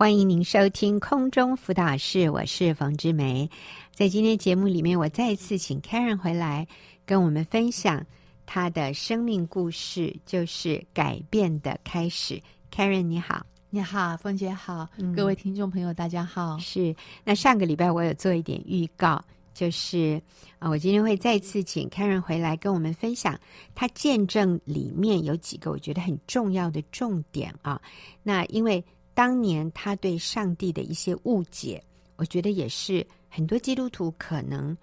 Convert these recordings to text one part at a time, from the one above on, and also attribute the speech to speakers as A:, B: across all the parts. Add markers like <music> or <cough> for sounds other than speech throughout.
A: 欢迎您收听空中辅导室，我是冯志梅。在今天节目里面，我再次请 Karen 回来跟我们分享她的生命故事，就是改变的开始。Karen 你好，
B: 你好，凤姐好，嗯、各位听众朋友大家好。
A: 是，那上个礼拜我有做一点预告，就是啊，我今天会再次请 Karen 回来跟我们分享她见证里面有几个我觉得很重要的重点啊。那因为当年他对上帝的一些误解，我觉得也是很多基督徒可能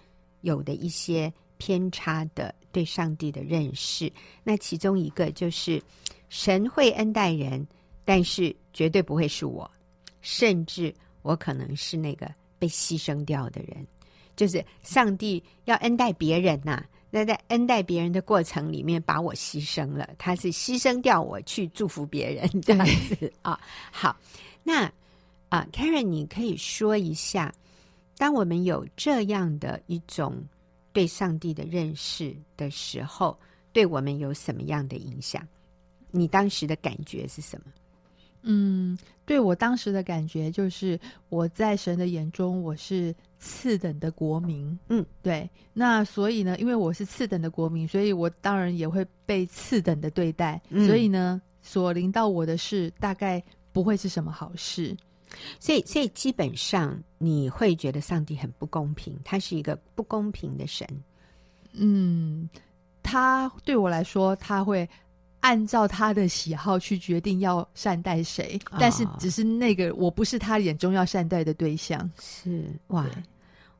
A: 有的一些偏差的对上帝的认识。那其中一个就是，神会恩待人，但是绝对不会是我，甚至我可能是那个被牺牲掉的人。就是上帝要恩待别人呐、那在恩待别人的过程里面，把我牺牲了，他是牺牲掉我去祝福别人这样子啊。好，那啊，Karen，你可以说一下，当我们有这样的一种对上帝的认识的时候，对我们有什么样的影响？你当时的感觉是什么？
B: 嗯，对我当时的感觉就是，我在神的眼中我是次等的国民。嗯，对。那所以呢，因为我是次等的国民，所以我当然也会被次等的对待。嗯，所以呢，所临到我的事大概不会是什么好事。
A: 所以，所以基本上你会觉得上帝很不公平，他是一个不公平的神。
B: 嗯，他对我来说，他会。按照他的喜好去决定要善待谁，哦、但是只是那个我不是他眼中要善待的对象。
A: 是哇，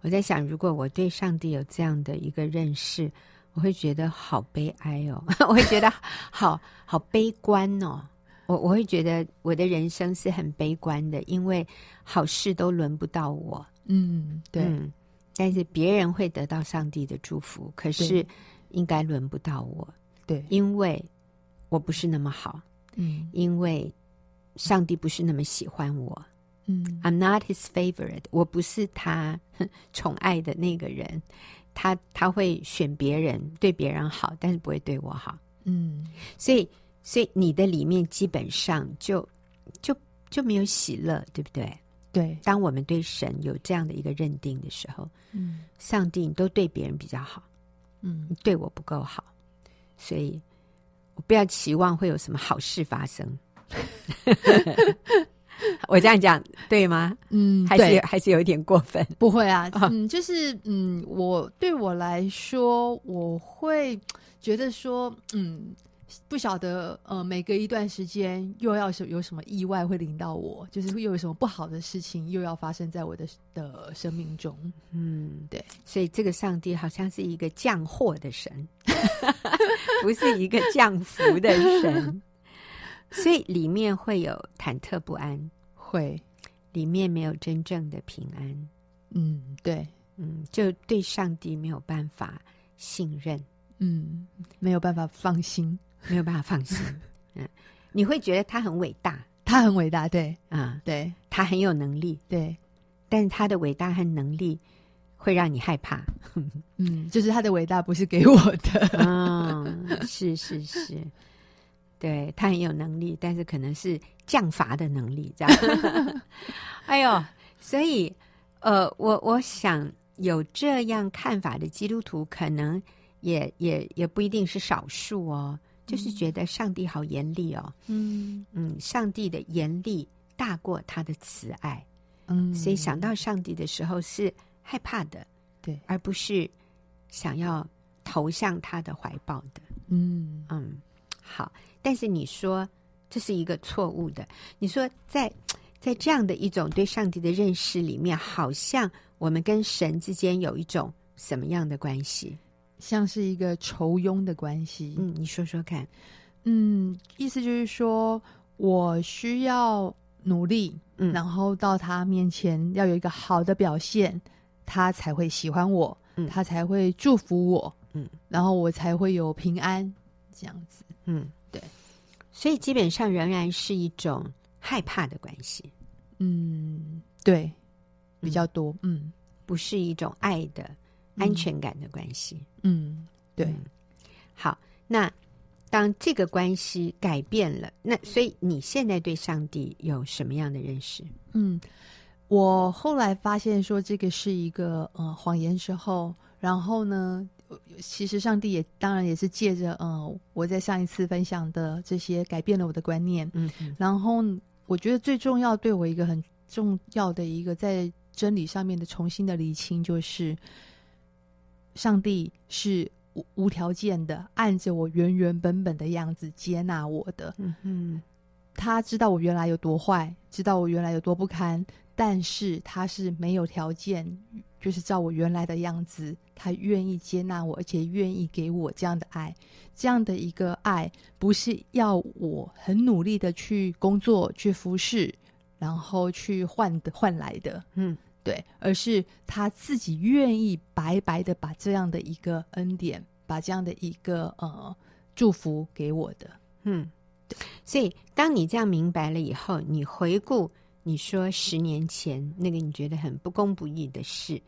A: 我在想，如果我对上帝有这样的一个认识，我会觉得好悲哀哦，<laughs> 我会觉得好好悲观哦。我我会觉得我的人生是很悲观的，因为好事都轮不到我。
B: 嗯，对。嗯、
A: 但是别人会得到上帝的祝福，可是应该轮不到我。
B: 对，
A: 因为。我不是那么好，嗯，因为上帝不是那么喜欢我，嗯，I'm not his favorite，我不是他宠爱的那个人，他他会选别人，对别人好，但是不会对我好，嗯，所以所以你的里面基本上就就就没有喜乐，对不对？
B: 对，
A: 当我们对神有这样的一个认定的时候，嗯，上帝你都对别人比较好，嗯，你对我不够好，所以。不要期望会有什么好事发生，<laughs> 我这样讲对吗？嗯，还是还是有一点过分。
B: 不会啊，<laughs> 嗯，就是嗯，我对我来说，我会觉得说，嗯。不晓得，呃，每隔一段时间又要是有什么意外会临到我，就是会又有什么不好的事情又要发生在我的的生命中。
A: 嗯，对，所以这个上帝好像是一个降祸的神，<laughs> 不是一个降服的神，所以里面会有忐忑不安，
B: 会。
A: 里面没有真正的平安。
B: 嗯，对，
A: 嗯，就对上帝没有办法信任，
B: 嗯，没有办法放心。
A: 没有办法放心，<laughs> 嗯，你会觉得他很伟大，
B: 他很伟大，对，
A: 啊、嗯，
B: 对，
A: 他很有能力，
B: 对，
A: 但是他的伟大和能力会让你害怕，<laughs>
B: 嗯，就是他的伟大不是给我的，
A: 嗯，是是是，对，他很有能力，但是可能是降罚的能力，这样，<laughs> 哎呦，所以，呃，我我想有这样看法的基督徒，可能也也也不一定是少数哦。就是觉得上帝好严厉哦，嗯。嗯，上帝的严厉大过他的慈爱，嗯，所以想到上帝的时候是害怕的，
B: 对，
A: 而不是想要投向他的怀抱的，嗯。嗯，好。但是你说这是一个错误的，你说在在这样的一种对上帝的认识里面，好像我们跟神之间有一种什么样的关系？
B: 像是一个仇庸的关系，
A: 嗯，你说说看，
B: 嗯，意思就是说我需要努力，嗯，然后到他面前要有一个好的表现，他才会喜欢我，嗯，他才会祝福我，嗯，然后我才会有平安，这样子，
A: 嗯，对，所以基本上仍然是一种害怕的关系，
B: 嗯，对，比较多，嗯，嗯，
A: 不是一种爱的。安全感的关系，
B: 嗯，对，
A: 好，那当这个关系改变了，那所以你现在对上帝有什么样的认识？
B: 嗯，我后来发现说这个是一个呃谎言之后，然后呢，其实上帝也当然也是借着呃我在上一次分享的这些改变了我的观念，然后我觉得最重要对我一个很重要的一个在真理上面的重新的厘清，就是上帝是。无条件的按着我原原本本的样子接纳我的，
A: 嗯哼，
B: 他知道我原来有多坏，知道我原来有多不堪，但是他是没有条件，就是照我原来的样子，他愿意接纳我，而且愿意给我这样的爱，这样的一个爱，不是要我很努力的去工作、去服侍，然后去换的换来的，
A: 嗯。
B: 对，而是他自己愿意白白的把这样的一个恩典，把这样的一个呃祝福给我的。
A: 嗯，所以当你这样明白了以后，你回顾你说十年前那个你觉得很不公不义的事，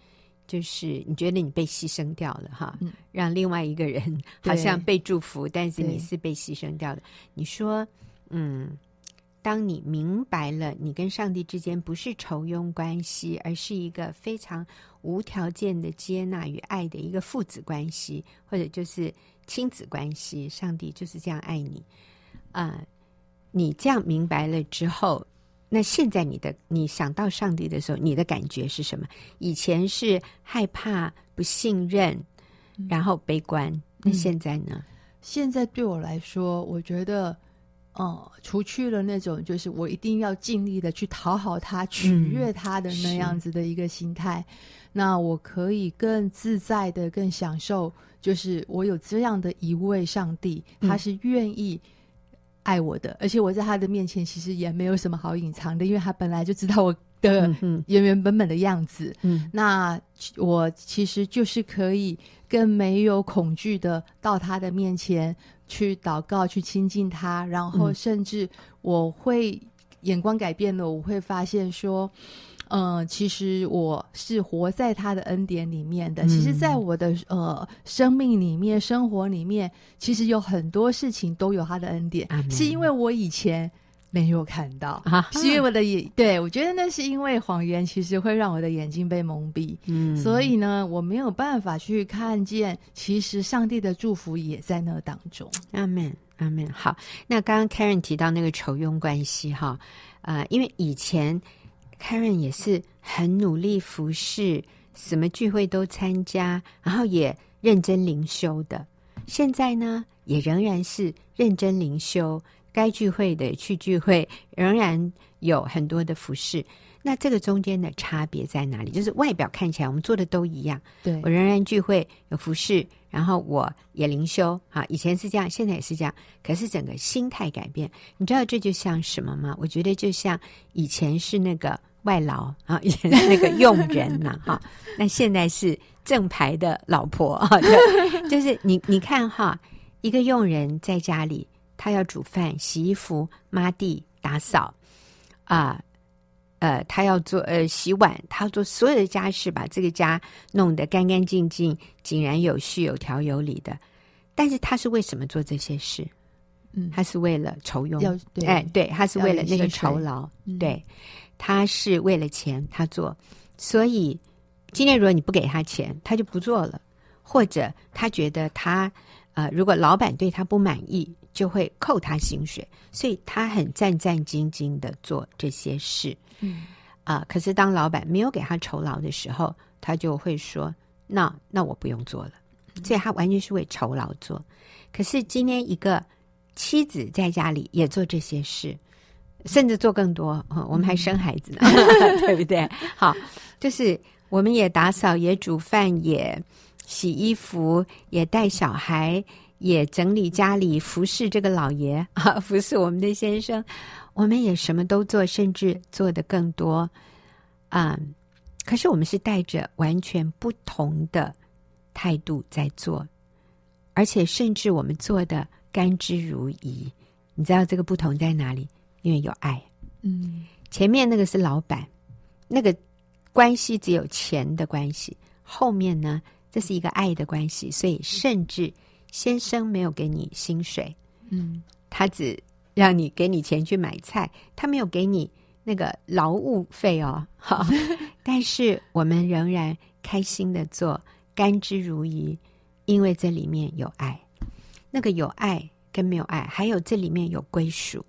A: 就是你觉得你被牺牲掉了哈，
B: 嗯，
A: 让另外一个人好像被祝福，但是你是被牺牲掉的。你说，嗯。当你明白了，你跟上帝之间不是仇庸关系，而是一个非常无条件的接纳与爱的一个父子关系，或者就是亲子关系。上帝就是这样爱你，啊、呃，你这样明白了之后，那现在你的你想到上帝的时候，你的感觉是什么？以前是害怕、不信任，然后悲观，嗯、那现在呢？
B: 现在对我来说，我觉得。哦，除去了那种就是我一定要尽力的去讨好他、取悦他的那样子的一个心态，嗯、那我可以更自在的、更享受，就是我有这样的一位上帝，他是愿意爱我的，嗯、而且我在他的面前其实也没有什么好隐藏的，因为他本来就知道我的原原本本的样子。
A: 嗯，
B: 那我其实就是可以更没有恐惧的到他的面前。去祷告，去亲近他，然后甚至我会眼光改变了，我会发现说，嗯、呃，其实我是活在他的恩典里面的。其实，在我的呃生命里面、生活里面，其实有很多事情都有他的恩典，是因为我以前。没有看到，啊、是因为我的眼，对，我觉得那是因为谎言其实会让我的眼睛被蒙蔽，
A: 嗯，
B: 所以呢，我没有办法去看见，其实上帝的祝福也在那当中。
A: 阿门，阿门。好，那刚刚 Karen 提到那个仇庸关系哈，呃，因为以前 Karen 也是很努力服侍，什么聚会都参加，然后也认真灵修的，现在呢，也仍然是认真灵修。该聚会的去聚会，仍然有很多的服侍。那这个中间的差别在哪里？就是外表看起来我们做的都一样。
B: 对，
A: 我仍然聚会有服侍，然后我也灵修。哈，以前是这样，现在也是这样。可是整个心态改变，你知道这就像什么吗？我觉得就像以前是那个外劳啊，<laughs> 以前是那个佣人呐，哈。<laughs> 那现在是正牌的老婆啊，<laughs> 就是你你看哈，一个佣人在家里。他要煮饭、洗衣服、抹地、打扫，啊，呃，他要做呃洗碗，他要做所有的家事，把这个家弄得干干净净、井然有序、有条有理的。但是他是为什么做这些事？
B: 嗯，
A: 他是为了酬佣，哎，对，他是为了那个酬劳，对，他是为了钱，他做。所以今天如果你不给他钱，他就不做了，或者他觉得他呃，如果老板对他不满意。就会扣他薪水，所以他很战战兢兢的做这些事。
B: 嗯
A: 啊、呃，可是当老板没有给他酬劳的时候，他就会说：“那那我不用做了。”所以他完全是为酬劳做。可是今天一个妻子在家里也做这些事，甚至做更多。哦、我们还生孩子呢，<laughs> 对不对？好，就是我们也打扫，也煮饭，也洗衣服，也带小孩。也整理家里，服侍这个老爷啊，<laughs> 服侍我们的先生，我们也什么都做，甚至做的更多啊、嗯。可是我们是带着完全不同的态度在做，而且甚至我们做的甘之如饴。你知道这个不同在哪里？因为有爱。
B: 嗯，
A: 前面那个是老板，那个关系只有钱的关系，后面呢，这是一个爱的关系，所以甚至。先生没有给你薪水，嗯，他只让你给你钱去买菜，他没有给你那个劳务费哦。好，<laughs> 但是我们仍然开心的做，甘之如饴，因为这里面有爱。那个有爱跟没有爱，还有这里面有归属，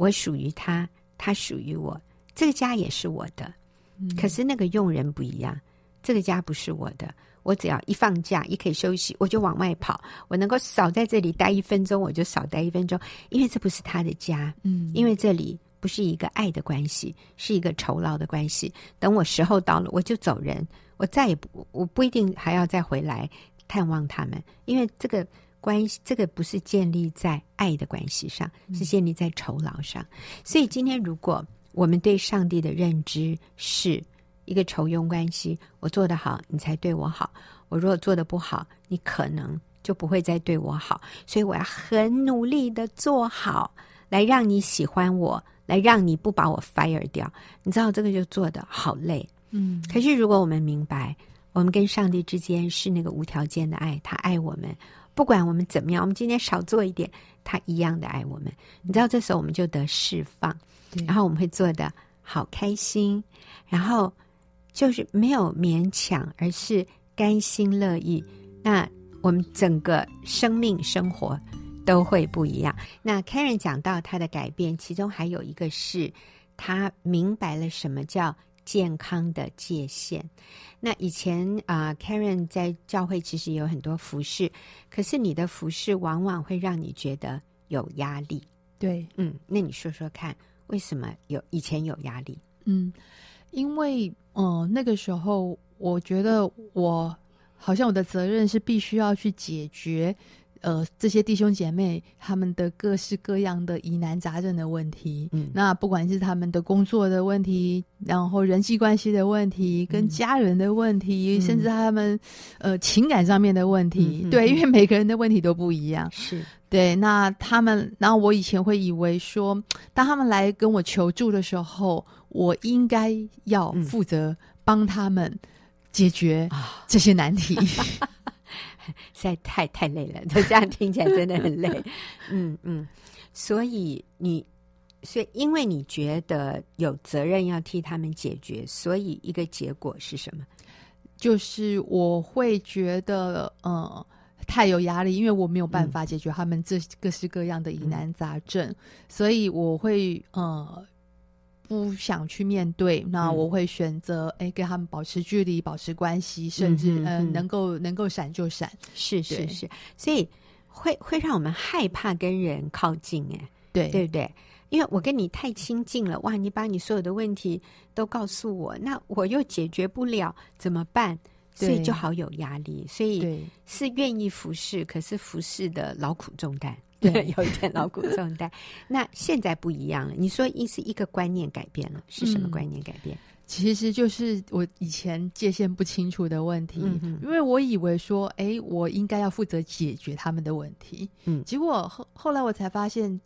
A: 我属于他，他属于我，这个家也是我的。嗯，可是那个佣人不一样，这个家不是我的。我只要一放假，一可以休息，我就往外跑。我能够少在这里待一分钟，我就少待一分钟，因为这不是他的家。嗯，因为这里不是一个爱的关系，是一个酬劳的关系。等我时候到了，我就走人，我再也不，我不一定还要再回来探望他们，因为这个关系，这个不是建立在爱的关系上，是建立在酬劳上。嗯。所以今天，如果我们对上帝的认知是，一个酬庸关系，我做得好，你才对我好；我如果做得不好，你可能就不会再对我好。所以我要很努力的做好，来让你喜欢我，来让你不把我 fire 掉。你知道这个就做得好累，嗯。可是如果我们明白，我们跟上帝之间是那个无条件的爱，他爱我们，不管我们怎么样，我们今天少做一点，他一样的爱我们。你知道这时候我们就得释放，然后我们会做的好开心，然后。就是没有勉强，而是甘心乐意。那我们整个生命生活都会不一样。那 Karen 讲到他的改变，其中还有一个是他明白了什么叫健康的界限。那以前啊，呃，Karen 在教会其实有很多服饰，可是你的服饰往往会让你觉得有压力。
B: 对，
A: 嗯，那你说说看，为什么有以前有压力？
B: 嗯。因为，嗯、呃，那个时候我觉得我好像我的责任是必须要去解决，呃，这些弟兄姐妹他们的各式各样的疑难杂症的问题。嗯，那不管是他们的工作的问题，然后人际关系的问题，跟家人的问题，嗯、甚至他们呃情感上面的问题。嗯、对，因为每个人的问题都不一样。
A: 是 <laughs>
B: 对。那他们，然后我以前会以为说，当他们来跟我求助的时候。我应该要负责帮他们解决这些难题，嗯，<laughs> 实
A: 在太太累了。<laughs> 这样听起来真的很累。嗯嗯，所以你，所以因为你觉得有责任要替他们解决，所以一个结果是什么？
B: 就是我会觉得，嗯，太有压力，因为我没有办法解决他们这各式各样的疑难杂症，嗯，所以我会呃。不想去面对，那我会选择哎、嗯，跟他们保持距离，保持关系，甚至嗯，呃、能够能够闪就闪，
A: 是是是，所以会会让我们害怕跟人靠近，哎，对。对不对？因为我跟你太亲近了，哇，你把你所有的问题都告诉我，那我又解决不了，怎么办？所以就好有压力，所以是愿意服侍，可是服侍的劳苦重担。对，<laughs> 有一点老古重担。<laughs> 那现在不一样了。你说，一是一个观念改变了，是什么观念改变？嗯，
B: 其实就是我以前界限不清楚的问题。嗯，因为我以为说，哎，我应该要负责解决他们的问题。嗯，结果后后来我才发现，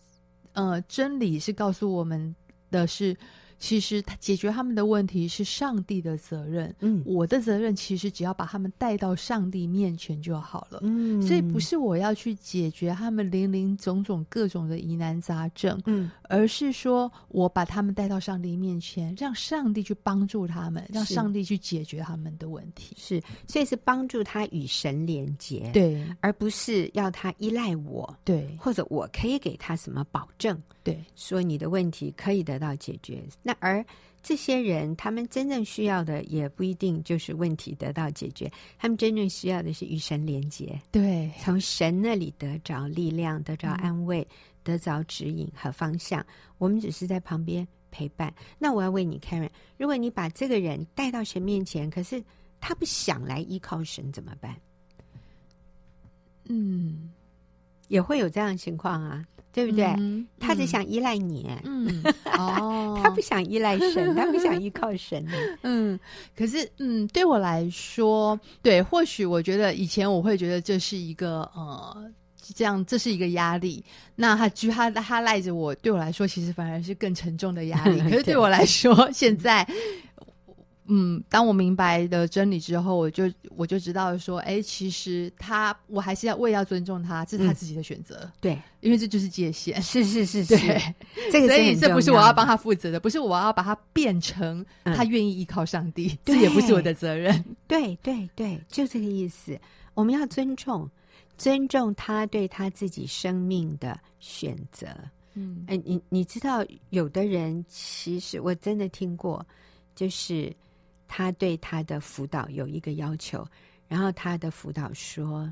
B: 呃，真理是告诉我们的是。其实他解决他们的问题是上帝的责任，嗯，我的责任其实只要把他们带到上帝面前就好了，嗯，所以不是我要去解决他们林林总总各种的疑难杂症，嗯，而是说我把他们带到上帝面前，让上帝去帮助他们，让上帝去解决他们的问题，
A: 是，所以是帮助他与神连结，
B: 对，
A: 而不是要他依赖我，
B: 对，
A: 或者我可以给他什么保证，
B: 对，
A: 说你的问题可以得到解决。那而这些人，他们真正需要的也不一定就是问题得到解决，他们真正需要的是与神连结，
B: 对，
A: 从神那里得着力量，得着安慰，嗯、得着指引和方向。我们只是在旁边陪伴。那我要问你，Karen，如果你把这个人带到神面前，可是他不想来依靠神，怎么办？
B: 嗯，
A: 也会有这样的情况啊。对不对？
B: 嗯、
A: 他只想依赖你，
B: 嗯，<laughs> 哦，
A: 他不想依赖神，他不想依靠 <laughs> 神，
B: 嗯。可是，嗯，对我来说，对，或许我觉得以前我会觉得这是一个呃，这样这是一个压力。那他就他他赖着我，对我来说其实反而是更沉重的压力。<laughs> 可是对我来说，现在嗯，当我明白的真理之后，我就我就知道说，哎，其实他我还是要我也要尊重他，这是他自己的选择。
A: 嗯、对，
B: 因为这就是界限。
A: 是是是是，
B: 对，这个所以这不是我要帮他负责的，不是我要把他变成他愿意依靠上帝，嗯、这也不是我的责任。
A: 对对对，就这个意思。我们要尊重，尊重他对他自己生命的选择。嗯，哎，你你知道，有的人其实我真的听过，就是。他对他的辅导有一个要求，然后他的辅导说：“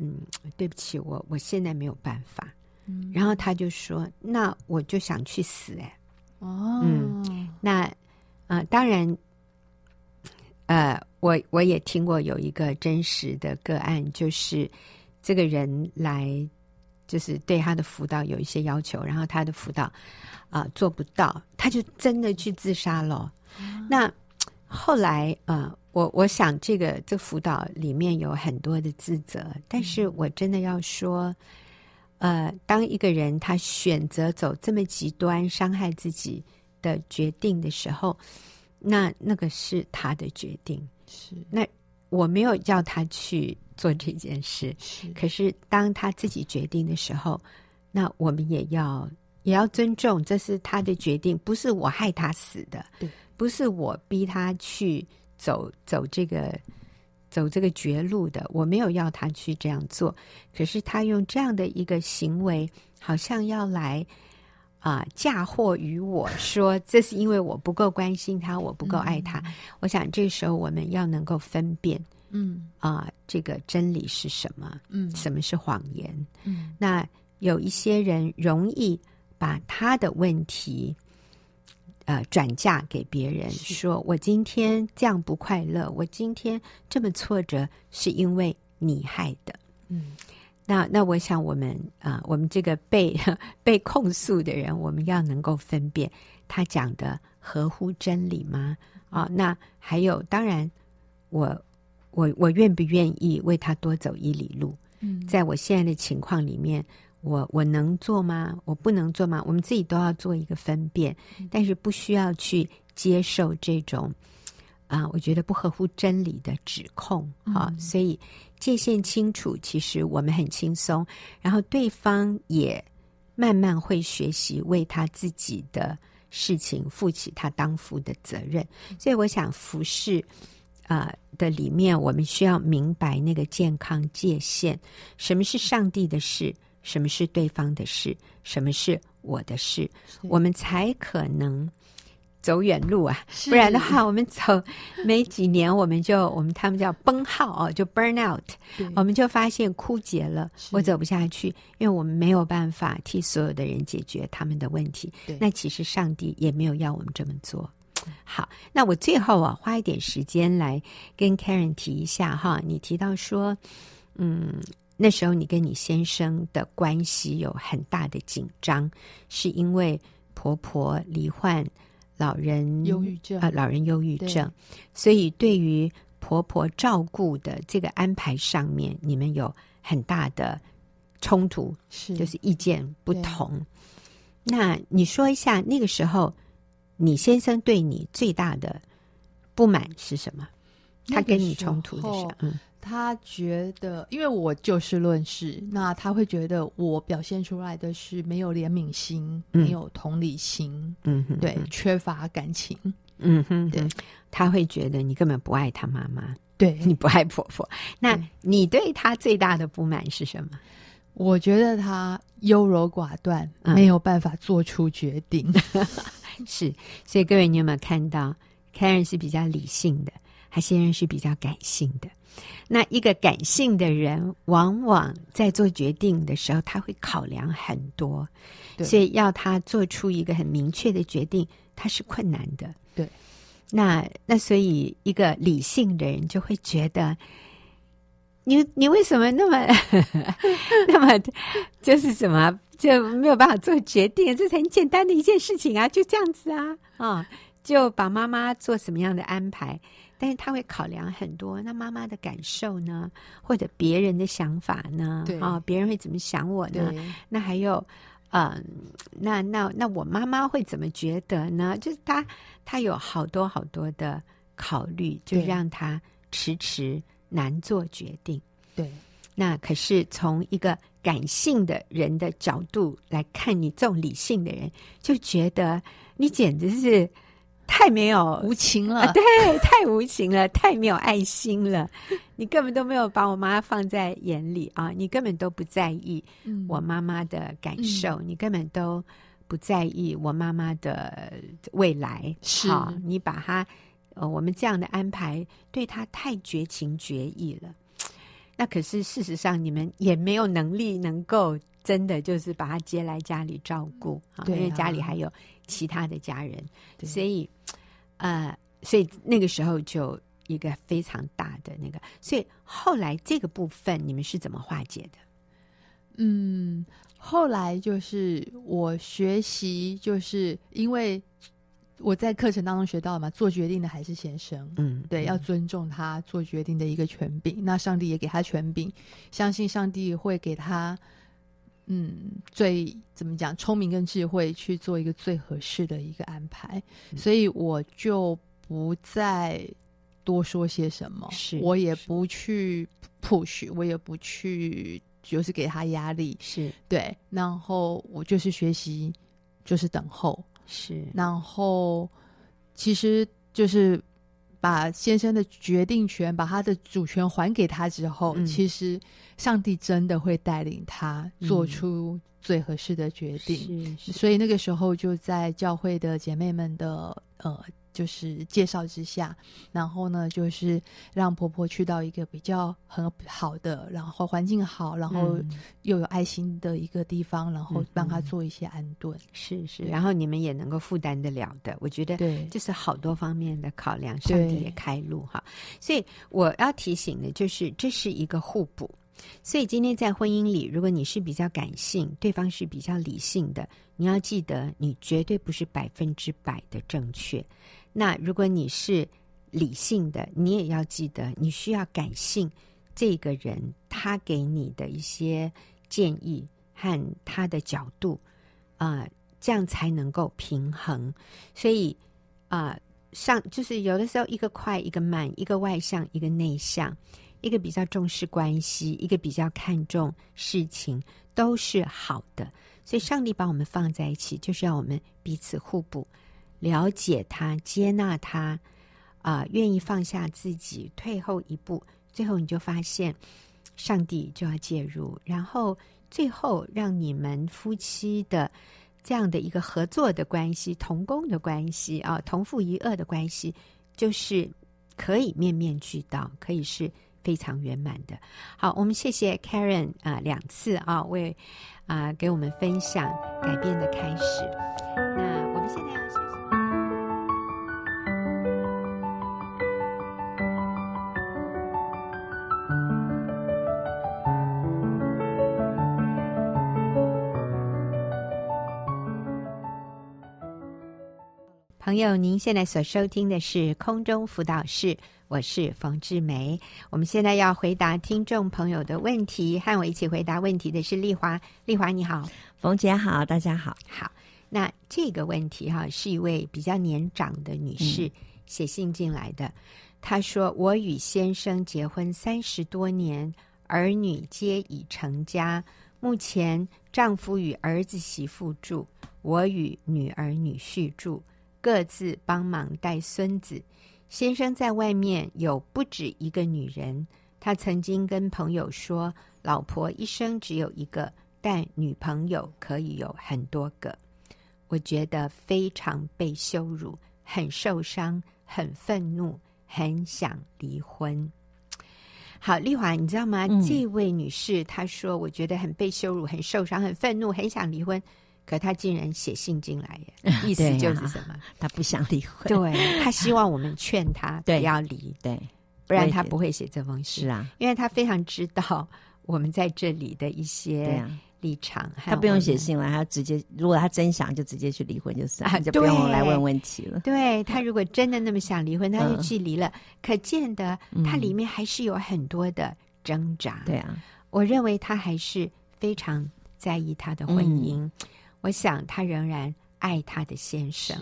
A: 嗯，对不起，我我现在没有办法。”嗯，然后他就说：“那我就想去死。”哎，哦，嗯，那啊、呃，当然，呃，我我也听过有一个真实的个案，就是这个人来，就是对他的辅导有一些要求，然后他的辅导啊、呃、做不到，他就真的去自杀了。嗯、那。后来，呃，我我想这个这辅导里面有很多的自责，但是我真的要说，呃，当一个人他选择走这么极端伤害自己的决定的时候，那那个是他的决定，是。那我没有叫他去做这件事，是。可是当他自己决定的时候，那我们也要也要尊重，这是他的决定，不是我害他死的，对。不是我逼他去走走这个走这个绝路的，我没有要他去这样做。可是他用这样的一个行为，好像要来啊、呃、嫁祸于我说，这是因为我不够关心他，我不够爱他。嗯、我想这时候我们要能够分辨，嗯啊、呃，这个真理是什么？嗯，什么是谎言？嗯，那有一些人容易把他的问题。呃，转嫁给别人，说我今天这样不快乐，我今天这么挫折，是因为你害的。嗯，那那我想，我们啊、呃，我们这个被被控诉的人，我们要能够分辨他讲的合乎真理吗？啊、哦，那还有，当然，我我我愿不愿意为他多走一里路？嗯，在我现在的情况里面。我我能做吗？我不能做吗？我们自己都要做一个分辨，但是不需要去接受这种啊，我觉得不合乎真理的指控啊。所以界限清楚，其实我们很轻松，然后对方也慢慢会学习为他自己的事情负起他当负的责任。所以我想服侍啊的里面，我们需要明白那个健康界限，什么是上帝的事。什么是对方的事？什么是我的事？我们才可能走远路啊！不然的话，<laughs> 我们走没几年，我们就我们他们叫崩耗哦，就 burn out，我们就发现枯竭了，我走不下去，因为我们没有办法替所有的人解决他们的问题。对那其实上帝也没有要我们这么做。好，那我最后啊，花一点时间来跟 Karen 提一下哈，你提到说，嗯。那时候你跟你先生的关系有很大的紧张，是因为婆婆罹患老人忧郁症啊、呃，老人忧郁症，所以对于婆婆照顾的这个安排上面，你们有很大的冲突，是就是意见不同。那你说一下那个时候，你先生对你最大的不满是什么？他跟你冲突的时候，嗯。
B: 他觉得，因为我就事论事，那他会觉得我表现出来的是没有怜悯心，嗯、没有同理心，嗯哼，对，缺乏感情，
A: 嗯哼，对，他会觉得你根本不爱他妈妈，
B: 对，
A: 你不爱婆婆。那你对他最大的不满是什么？
B: 我觉得他优柔寡断，嗯、没有办法做出决定。<laughs>
A: 是，所以各位，你有没有看到，Karen 是比较理性的，他先生是比较感性的。那一个感性的人，往往在做决定的时候，他会考量很多，所以要他做出一个很明确的决定，他是困难的。
B: 对，
A: 那那所以一个理性的人就会觉得，你你为什么那么 <laughs> 那么就是什么就没有办法做决定？这是很简单的一件事情啊，就这样子啊啊，就把妈妈做什么样的安排。但是他会考量很多，那妈妈的感受呢，或者别人的想法呢？对啊，别人会怎么想我呢？那还有，嗯、呃，那那那我妈妈会怎么觉得呢？就是他他有好多好多的考虑，就让他迟迟难做决定。
B: 对，
A: 那可是从一个感性的人的角度来看，你这种理性的人就觉得你简直是。太没有
B: 无情了，
A: 啊，对，<laughs> 太无情了，太没有爱心了。你根本都没有把我妈放在眼里啊！你根本都不在意我妈妈的感受，嗯、你根本都不在意我妈妈的未来。
B: 是，
A: 你把她，呃，我们这样的安排对她太绝情绝义了。那可是事实上，你们也没有能力能够真的就是把她接来家里照顾啊，因为家里还有其他的家人，所以。呃，所以那个时候就一个非常大的那个，所以后来这个部分你们是怎么化解的？
B: 嗯，后来就是我学习，就是因为我在课程当中学到嘛，做决定的还是先生，嗯，对，要尊重他做决定的一个权柄。那上帝也给他权柄，相信上帝会给他。嗯，最怎么讲，聪明跟智慧去做一个最合适的一个安排，嗯、所以我就不再多说些什么，是我也不去 push，我也不去就是给他压力，
A: 是。
B: 对，然后我就是学习，就是等候，
A: 是，
B: 然后其实就是。把先生的决定权，把他的主权还给他之后，嗯、其实上帝真的会带领他做出最合适的决定。嗯、所以那个时候就在教会的姐妹们的呃。就是介绍之下，然后呢，就是让婆婆去到一个比较很好的，然后环境好，然后又有爱心的一个地方，嗯、然后帮她做一些安顿。是是，然后你们也能够负担得了的，我觉得对，就是好多方面的考量，上帝也开路哈。所以我要提醒的就是，这是一个互补。所以今天在婚姻里，如果你是比较感性，对方是比较理性的，你要记得，你绝对不是百分之百的正确。那如果你是理性的，你也要记得，你需要感性这个人他给你的一些建议和他的角度啊、这样才能够平衡。所以啊、上就是有的时候一个快一个慢，一个外向一个内向，一个比较重视关系，一个比较看重事情，都是好的。所以上帝把我们放在一起，就是要我们彼此互补。了解他，接纳他，啊、愿意放下自己，退后一步，最后你就发现，上帝就要介入，然后最后让你们夫妻的这样的一个合作的关系、同工的关系啊，同父一恶的关系，就是可以面面俱到，可以是非常圆满的。好，我们谢谢 Karen 啊、两次啊，为啊、给我们分享改变的开始。那我们现在要。朋友，您现在所收听的是空中辅导室，我是冯志梅。我们现在要回答听众朋友的问题，和我一起回答问题的是丽华。丽华你好，
C: 冯姐好，大家好。
A: 好，那这个问题哈，是一位比较年长的女士写信进来的。嗯、她说：“我与先生结婚三十多年，儿女皆已成家，目前丈夫与儿子媳妇住，我与女儿女婿住。”各自帮忙带孙子，先生在外面有不止一个女人。他曾经跟朋友说，老婆一生只有一个，但女朋友可以有很多个。我觉得非常被羞辱，很受伤，很愤怒，很想离婚。好，丽华，你知道吗？嗯、这位女士她说，我觉得很被羞辱，很受伤，很愤怒，很想离婚。可他竟然写信进来耶，<laughs> 意思就是什么？
C: 他不想离婚，
A: 对，他希望我们劝他不要离，对，不然他不会写这封信。是啊，因为他非常知道我们在这里的一些立场。
C: 他不用写信了，他直接，如果他真想，就直接去离婚就算了，就不用来问问题了。
A: 对，他如果真的那么想离婚，他就去离了。可见得他里面还是有很多的挣扎。
C: 对啊，
A: 我认为他还是非常在意他的婚姻。我想她仍然爱她的先生，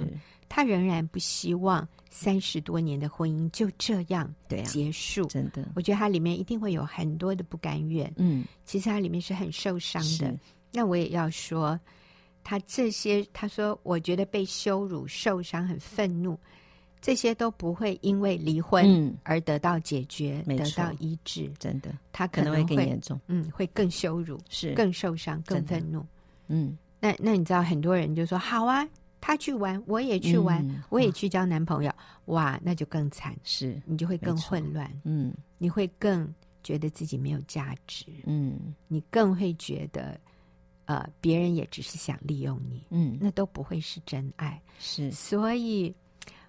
A: 她仍然不希望三十多年的婚姻就这样结束。
C: 啊、真的，
A: 我觉得他里面一定会有很多的不甘愿。
C: 嗯，
A: 其实他里面是很受伤的。那我也要说，他这些，他说，我觉得被羞辱、受伤、很愤怒，这些都不会因为离婚而得到解决、嗯、得到医治。
C: 真的，
A: 他可能会，
C: 可能会更严重，
A: 嗯，会更羞辱，
C: 是
A: 更受伤、更愤怒。
C: 嗯，
A: 那那你知道，很多人就说好啊。他去玩，我也去玩，嗯、我也去交男朋友，哇，那就更惨，
C: 是
A: 你就会更混乱，
C: 嗯，
A: 你会更觉得自己没有价值，
C: 嗯，
A: 你更会觉得，呃，别人也只是想利用你，
C: 嗯，
A: 那都不会是真爱，
C: 是，
A: 所以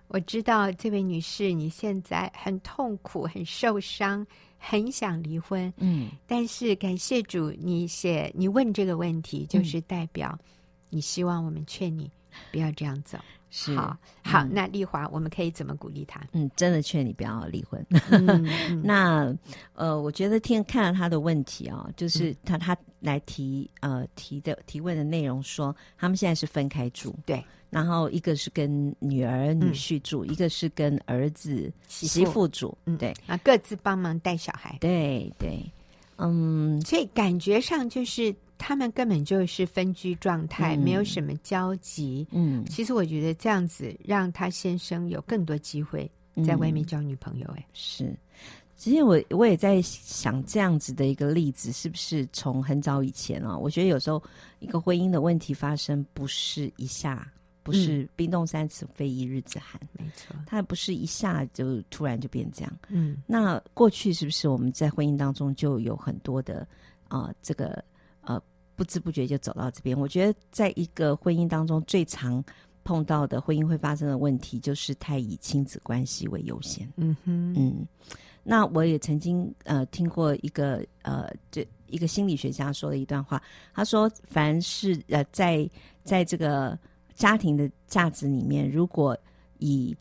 A: 我知道这位女士你现在很痛苦、很受伤、很想离婚，
C: 嗯，
A: 但是感谢主，你写你问这个问题，就是代表你希望我们劝你。不要这样走，
C: 是
A: 好。好，
C: 嗯、
A: 那丽华，我们可以怎么鼓励他？
C: 嗯，真的劝你不要离婚。
A: 嗯嗯、<laughs>
C: 那呃，我觉得听看了他的问题啊、哦，就是他他来提呃提的提问的内容说，他们现在是分开住，
A: 对。
C: 然后一个是跟女儿女婿住，嗯、一个是跟儿子媳妇住，
A: 嗯，
C: 对
A: 啊，各自帮忙带小孩，
C: 对对，嗯，
A: 所以感觉上就是。他们根本就是分居状态，嗯、没有什么交集。
C: 嗯，
A: 其实我觉得这样子让他先生有更多机会在外面交女朋友。哎、嗯，
C: 是。其实我我也在想，这样子的一个例子，是不是从很早以前啊？我觉得有时候一个婚姻的问题发生，不是一下，不是冰冻三尺非一日之寒。
A: 没错，
C: 它不是一下就突然就变这样。
A: 嗯，
C: 那过去是不是我们在婚姻当中就有很多的啊、呃、这个？呃，不知不觉就走到这边。我觉得，在一个婚姻当中，最常碰到的婚姻会发生的问题，就是太以亲子关系为优先。
A: 嗯哼，
C: 嗯。那我也曾经呃听过一个呃，这一个心理学家说的一段话，他说：“凡是呃在在这个家庭的价值里面，如果以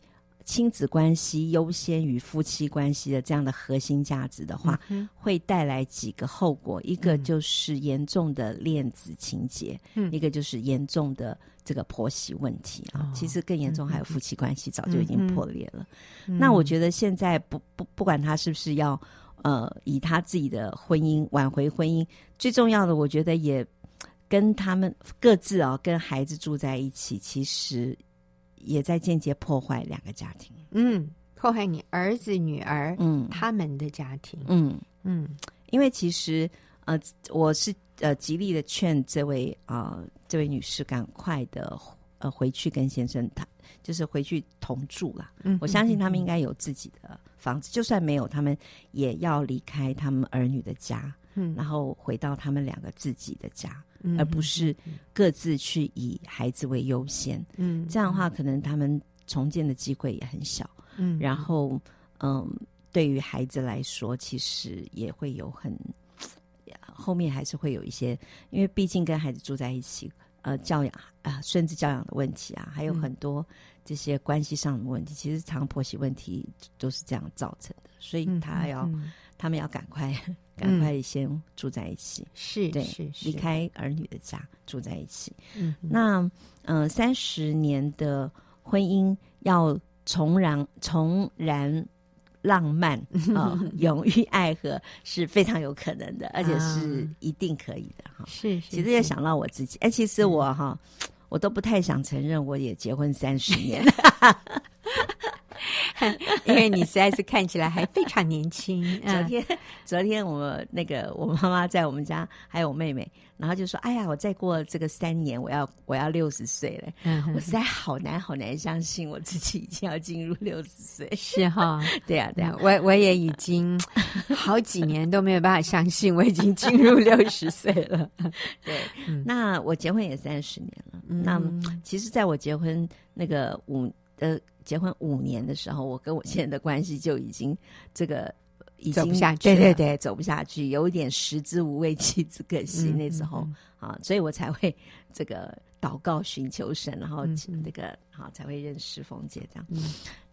C: 亲子关系优先于夫妻关系的这样的核心价值的话，嗯、会带来几个后果。一个就是严重的恋子情结，嗯、一个就是严重的这个婆媳问题啊。哦、其实更严重还有夫妻关系早就已经破裂了。嗯、那我觉得现在不不不管他是不是要呃以他自己的婚姻挽回婚姻，最重要的我觉得也跟他们各自啊跟孩子住在一起，其实。也在间接破坏两个家庭，
A: 嗯，破坏你儿子女儿，
C: 嗯，
A: 他们的家庭，
C: 嗯。
A: 嗯，嗯
C: 因为其实呃，我是呃极力的劝这位啊、呃、这位女士赶快的呃回去跟先生谈，就是回去同住了。嗯，我相信他们应该有自己的房子，嗯、就算没有，他们也要离开他们儿女的家，嗯，然后回到他们两个自己的家。而不是各自去以孩子为优先，嗯，这样的话可能他们重建的机会也很小，嗯，然后嗯，对于孩子来说，其实也会有很后面还是会有一些，因为毕竟跟孩子住在一起，呃，教养啊，孙子教养的问题啊，还有很多这些关系上的问题，其实常婆媳问题都是这样造成的，所以他要。他们要赶快，赶快先住在一起，
A: 嗯、是
C: 对，
A: 是是。
C: 离开儿女的家住在一起。
A: 嗯，
C: 那嗯，三十年的婚姻要重燃重燃浪漫啊、<laughs> 呃，永浴爱河是非常有可能的，而且是一定可以的哈。
A: 是，是，
C: 其实也想到我自己，哎，其实我哈，我都不太想承认我也结婚三十年。<laughs> <laughs>
A: 因为你实在是看起来还非常年轻。<laughs>
C: 昨天，昨天我那个我妈妈在我们家，还有我妹妹，然后就说：“哎呀，我再过这个三年，我要我要六十岁了。嗯”我实在好难好难相信我自己已经要进入六十岁。
A: 是哈，<laughs>
C: 对啊，对呀，
A: 我我也已经好几年都没有办法相信我已经进入六十岁了。
C: 对，嗯、那我结婚也三十年了。嗯、那其实，在我结婚那个五呃。结婚五年的时候，我跟我现在的关系就已经这个已经
A: 走不下去，
C: 对对对，走不下去，有一点食之无味，弃之可惜。那时候、嗯嗯、啊，所以我才会这个祷告寻求神，然后那个好、才会认识凤姐这样。
A: 嗯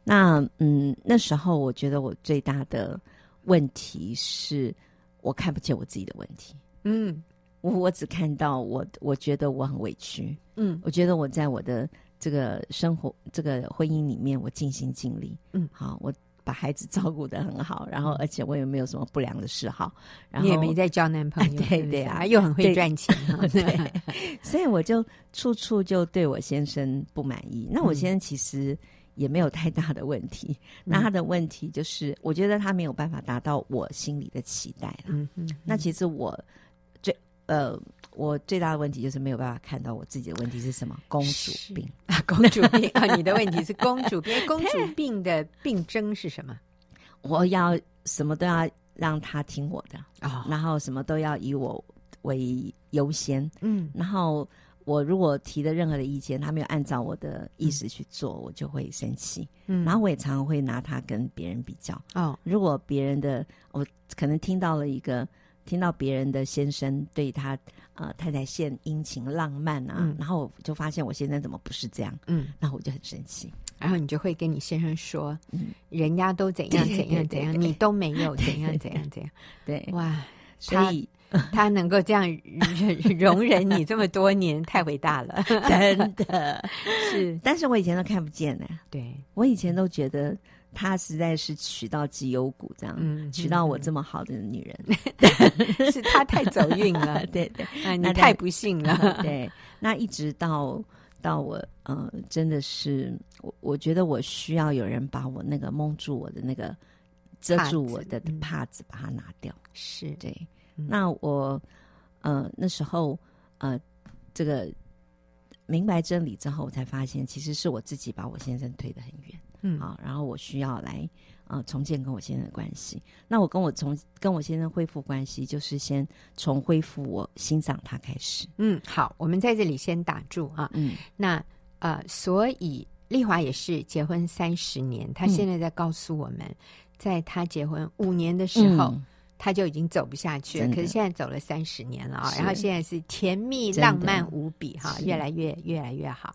C: 那嗯，那时候我觉得我最大的问题是我看不见我自己的问题。
A: 嗯，
C: 我我只看到我，我觉得我很委屈。
A: 嗯，
C: 我觉得我在我的。这个生活这个婚姻里面，我尽心尽力。嗯，好，我把孩子照顾的很好，然后而且我也没有什么不良的嗜好。然后
A: 你也没在交男朋友，<laughs>
C: 对对啊，
A: 又很会赚钱，
C: 对，<laughs> 所以我就处处就对我先生不满意。那我先生其实也没有太大的问题，嗯、那他的问题就是，我觉得他没有办法达到我心里的期待了。嗯嗯，那其实我最呃。我最大的问题就是没有办法看到我自己的问题是什么？<laughs> 公主病
A: 啊，<laughs> 公主病啊！你的问题是公主病，<laughs> 公主病的病征是什么？
C: 我要什么都要让他听我的啊，哦、然后什么都要以我为优先。嗯，然后我如果提的任何的意见，他没有按照我的意思去做，嗯、我就会生气。嗯，然后我也常常会拿他跟别人比较。哦，如果别人的我可能听到了一个。听到别人的先生对他呃太太献殷勤浪漫啊，嗯、然后就发现我先生怎么不是这样，嗯，然后我就很生气，
A: 然后你就会跟你先生说，嗯，人家都怎样怎样怎样，你都没有怎样怎样怎样，对，哇，所以他，他能够这样容忍你这么多年，太伟大了，<laughs>
C: 真的。<laughs> 是，但是我以前都看不见呢，
A: 对，
C: 我以前都觉得。他实在是娶到绩优股这样，嗯、娶到我这么好的女人，<laughs>
A: 嗯、是他太走运了，
C: 对 <laughs> 对，
A: 啊、你太不幸了，
C: 嗯、<laughs> 对。那一直到到我，呃，真的是我，我觉得我需要有人把我那个蒙住我的那个遮住我的帕子，把它拿掉。
A: 是
C: 对。嗯、那我，呃，那时候，呃，这个明白真理之后，我才发现，其实是我自己把我先生推得很远。嗯，好，然后我需要来呃重建跟我先生的关系。那我跟我从跟我先生恢复关系，就是先从恢复我欣赏他开始。
A: 嗯，好，我们在这里先打住啊。嗯，那呃，所以丽华也是结婚三十年，她现在在告诉我们，嗯、在她结婚五年的时候，她、嗯、就已经走不下去了。可是现在走了三十年了啊，是然后现在是甜蜜浪漫无比哈，越来越越来越好。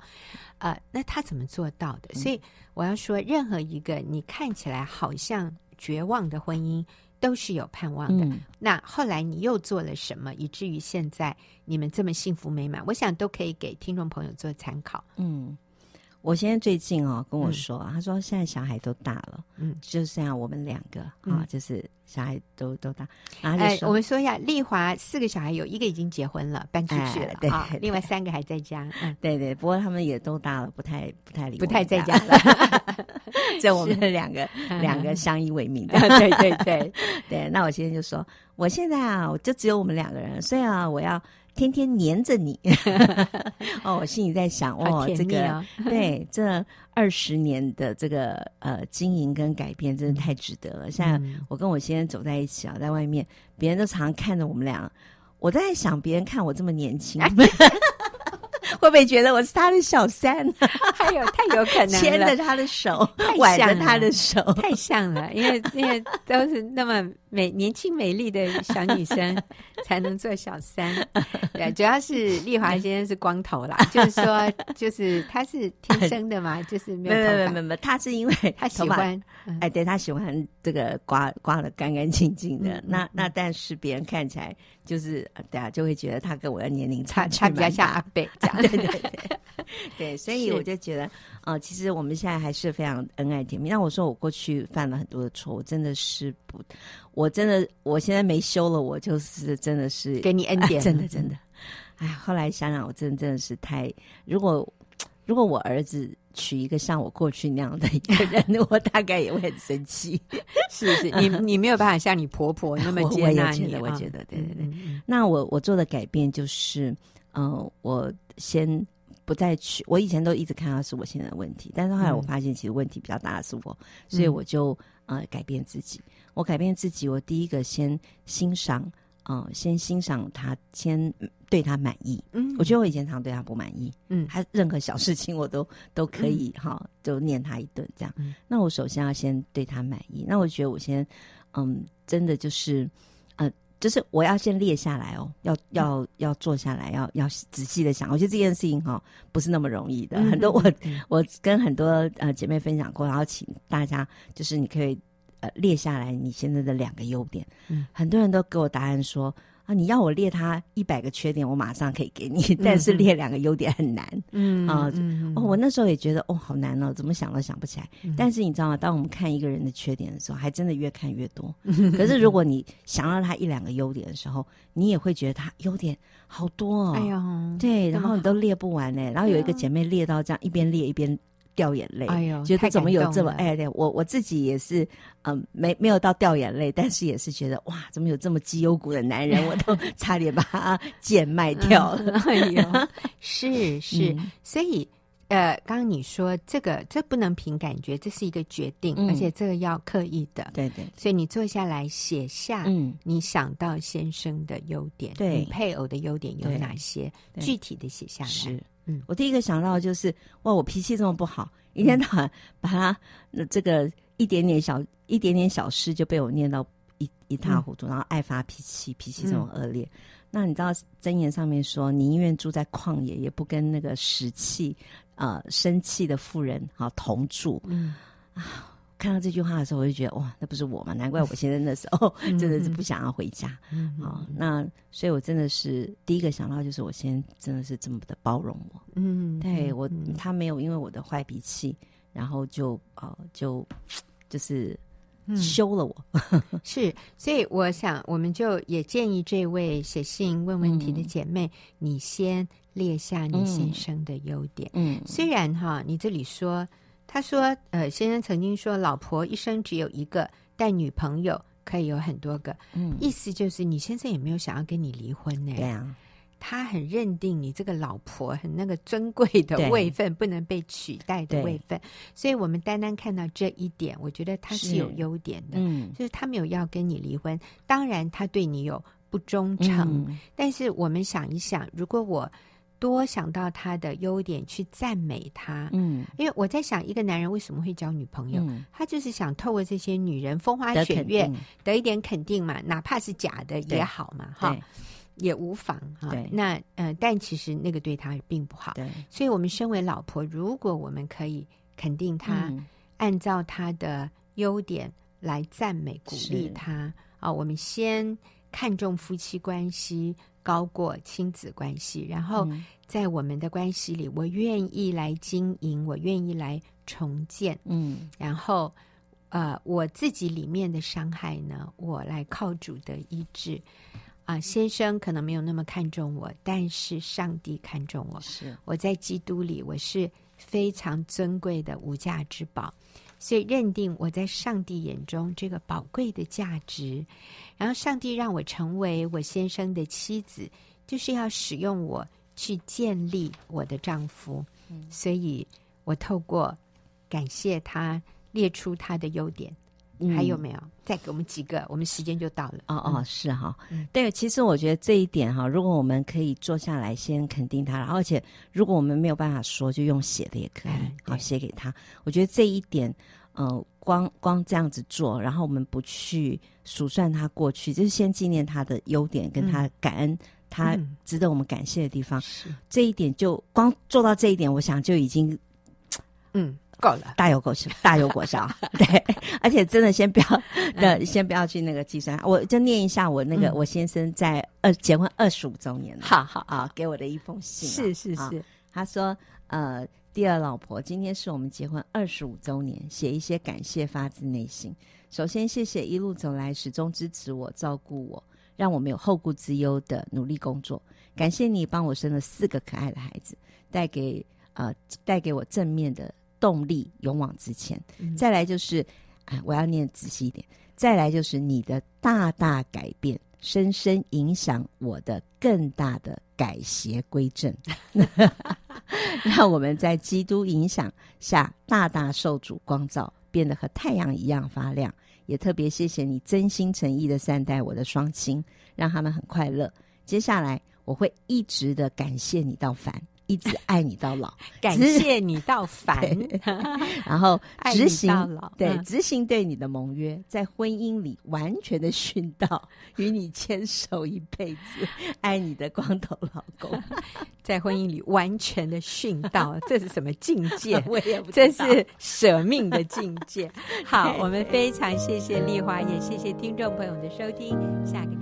A: 呃，那他怎么做到的？所以我要说，任何一个你看起来好像绝望的婚姻，都是有盼望的。嗯、那后来你又做了什么，以至于现在你们这么幸福美满？我想都可以给听众朋友做参考。
C: 嗯。我现在最近哦跟我说，他说现在小孩都大了，嗯，就剩下我们两个啊，就是小孩都都大。然后就说，
A: 我们说一下，丽华四个小孩有一个已经结婚了，搬出去了，对，另外三个还在家。嗯，<laughs>
C: 对对，不过他们也都大了，不太不太理，
A: 不太在家了。<laughs>
C: 就我们两个 <laughs> 两个相依为命的，
A: 对对对
C: 对。那我现在就说，我现在啊，我就只有我们两个人，所以啊，我要。天天黏着你，<laughs> 哦，我心里在想，哦，这个 <laughs> 对这二十年的这个呃经营跟改变，真的太值得了。现在我跟我先生走在一起啊，在外面，别人都常常看着我们俩，我在想，别人看我这么年轻。<laughs> 会不会觉得我是他的小三？
A: 还有太有可能
C: 牵着他的手，挽着他的手，
A: 太像了。因为因为都是那么美、年轻、美丽的小女生，<laughs> 才能做小三。<laughs> 对，主要是丽华先生是光头啦，<laughs> 就是说，就是他是天生的嘛，就是没有。没有没有没有，
C: 他是因为
A: 他喜欢，
C: 哎，对他喜欢这个刮刮的干干净净的。那那但是别人看起来就是对啊，就会觉得他跟我的年龄差
A: 差比较像阿贝这样。
C: 对对对，对，所以我就觉得，啊、呃，其实我们现在还是非常恩爱甜蜜。那我说我过去犯了很多的错，我真的是不，我真的，我现在没修了，我就是真的是
A: 给你恩典，<laughs>
C: 真的真的。哎，后来想想，我真的真的是太，如果如果我儿子娶一个像我过去那样的一个人，<laughs> 我大概也会很生气。<laughs>
A: 是是，你你没有办法像你婆婆那么接纳你，
C: 我觉得，对对对。嗯、那我我做的改变就是。嗯、呃，我先不再去。我以前都一直看到是我现在的问题，但是后来我发现，其实问题比较大的是我，嗯、所以我就呃改变自己。我改变自己，我第一个先欣赏，嗯、呃，先欣赏他，先对他满意。嗯，我觉得我以前常对他不满意。嗯，他任何小事情我都 <laughs> 都可以哈，就念他一顿这样。嗯、那我首先要先对他满意。那我觉得我先，嗯，真的就是。就是我要先列下来哦，要要要坐下来，要要仔细的想。我觉得这件事情哈、哦，不是那么容易的。很多我我跟很多呃姐妹分享过，然后请大家就是你可以呃列下来你现在的两个优点。嗯，很多人都给我答案说啊，你要我列他一百个缺点，我马上可以给你，但是列两个优点很难。嗯啊，哦，我那时候也觉得哦，好难哦，怎么想都想不起来。嗯、但是你知道吗？当我们看一个人的缺点的时候，还真的越看越多。<laughs> 嗯、可是如果你想到他一两个优点的时候，你也会觉得他优点好多哦。哎呀，对，然后你都列不完呢。然后有一个姐妹列到这样，一边列一边。掉眼泪，哎呦，觉得他怎么有这么爱的？我我自己也是，嗯、呃，没没有到掉眼泪，但是也是觉得哇，怎么有这么绩优股的男人？<laughs> 我都差点把他贱卖掉了。嗯、哎呦，
A: 是是，嗯、所以呃，刚刚你说这个这不能凭感觉，这是一个决定，嗯、而且这个要刻意的。
C: 对对，
A: 所以你坐下来写下，嗯，你想到先生的优点，
C: 对，
A: 你配偶的优点有哪些？具体的写下来。
C: 是。嗯，我第一个想到就是哇，我脾气这么不好，一天到晚把他这个一点点小一点点小事就被我念到一一塌糊涂，嗯、然后爱发脾气，脾气这么恶劣。嗯、那你知道箴言上面说，宁愿住在旷野，也不跟那个使气呃生气的妇人啊同住。嗯啊。看到这句话的时候，我就觉得哇，那不是我吗？难怪我现在那时候真的是不想要回家。嗯，好，那所以，我真的是第一个想到就是我先生真的是这么的包容我。嗯，对我，他没有因为我的坏脾气，然后就呃就就是休了我。<laughs>
A: 是，所以我想，我们就也建议这位写信问问题的姐妹，嗯、你先列下你先生的优点。嗯，虽然哈，你这里说。他说：“呃，先生曾经说，老婆一生只有一个，但女朋友可以有很多个。嗯，意思就是你先生也没有想要跟你离婚呢。对啊，他很认定你这个老婆很那个尊贵的位分，不能被取代的位分。所以，我们单单看到这一点，我觉得他是有优点的。嗯，就是他没有要跟你离婚。当然，他对你有不忠诚。嗯，但是我们想一想，如果我。”多想到他的优点去赞美他，嗯，因为我在想，一个男人为什么会交女朋友？嗯、他就是想透过这些女人风花雪月得，一点肯定嘛，哪怕是假的也好嘛，哈对，也无妨哈。对那呃，但其实那个对他并不好。对，所以我们身为老婆，如果我们可以肯定他，嗯、按照他的优点来赞美鼓励他啊我们先看重夫妻关系。高过亲子关系，然后在我们的关系里，我愿意来经营，我愿意来重建，嗯，然后呃，我自己里面的伤害呢，我来靠主的医治。啊、呃，先生可能没有那么看重我，但是上帝看重我，是我在基督里，我是非常尊贵的无价之宝。所以认定我在上帝眼中这个宝贵的价值，然后上帝让我成为我先生的妻子，就是要使用我去建立我的丈夫。嗯，所以我透过感谢他，列出他的优点。嗯，还有没有？再给我们几个，我们时间就到了。
C: 哦哦，是哈。嗯，对，其实我觉得这一点哈，如果我们可以坐下来先肯定他，而且如果我们没有办法说，就用写的也可以，嗯，好写给他。我觉得这一点，呃，光光这样子做，然后我们不去数算他过去，就是先纪念他的优点，跟他感恩他值得我们感谢的地方。这一点就光做到这一点，我想就已经，嗯。够了，大有够效，大有果效。对，而且真的先不要，<laughs> 呃，先不要去那个计算，我就念一下我那个我先生在二结婚二十五周年了，好好啊，给我的一封信，
A: 是是是，
C: 他说，呃，第二老婆，今天是我们结婚二十五周年，写一些感谢发自内心。首先，谢谢一路走来始终支持我、照顾我，让我没有后顾之忧的努力工作。感谢你帮我生了四个可爱的孩子，带给呃带给我正面的。动力勇往直前，再来就是，哎，我要念仔细一点。再来就是你的大大改变，深深影响我的更大的改邪归正，<laughs> <laughs> 让我们在基督影响下大大受主光照，变得和太阳一样发亮。也特别谢谢你真心诚意的善待我的双亲，让他们很快乐。接下来我会一直的感谢你到烦。一直爱你到老，<laughs>
A: 感谢你到烦，<laughs>
C: 然后 <laughs> 执行对执行对你的盟约，在婚姻里完全的殉道，与你牵手一辈子，爱你的光头老公，
A: 在婚姻里完全的殉道，这是什么境界？我也不知道，这是舍命的境界。好，我们非常谢谢丽华，也谢谢听众朋友的收听，下个。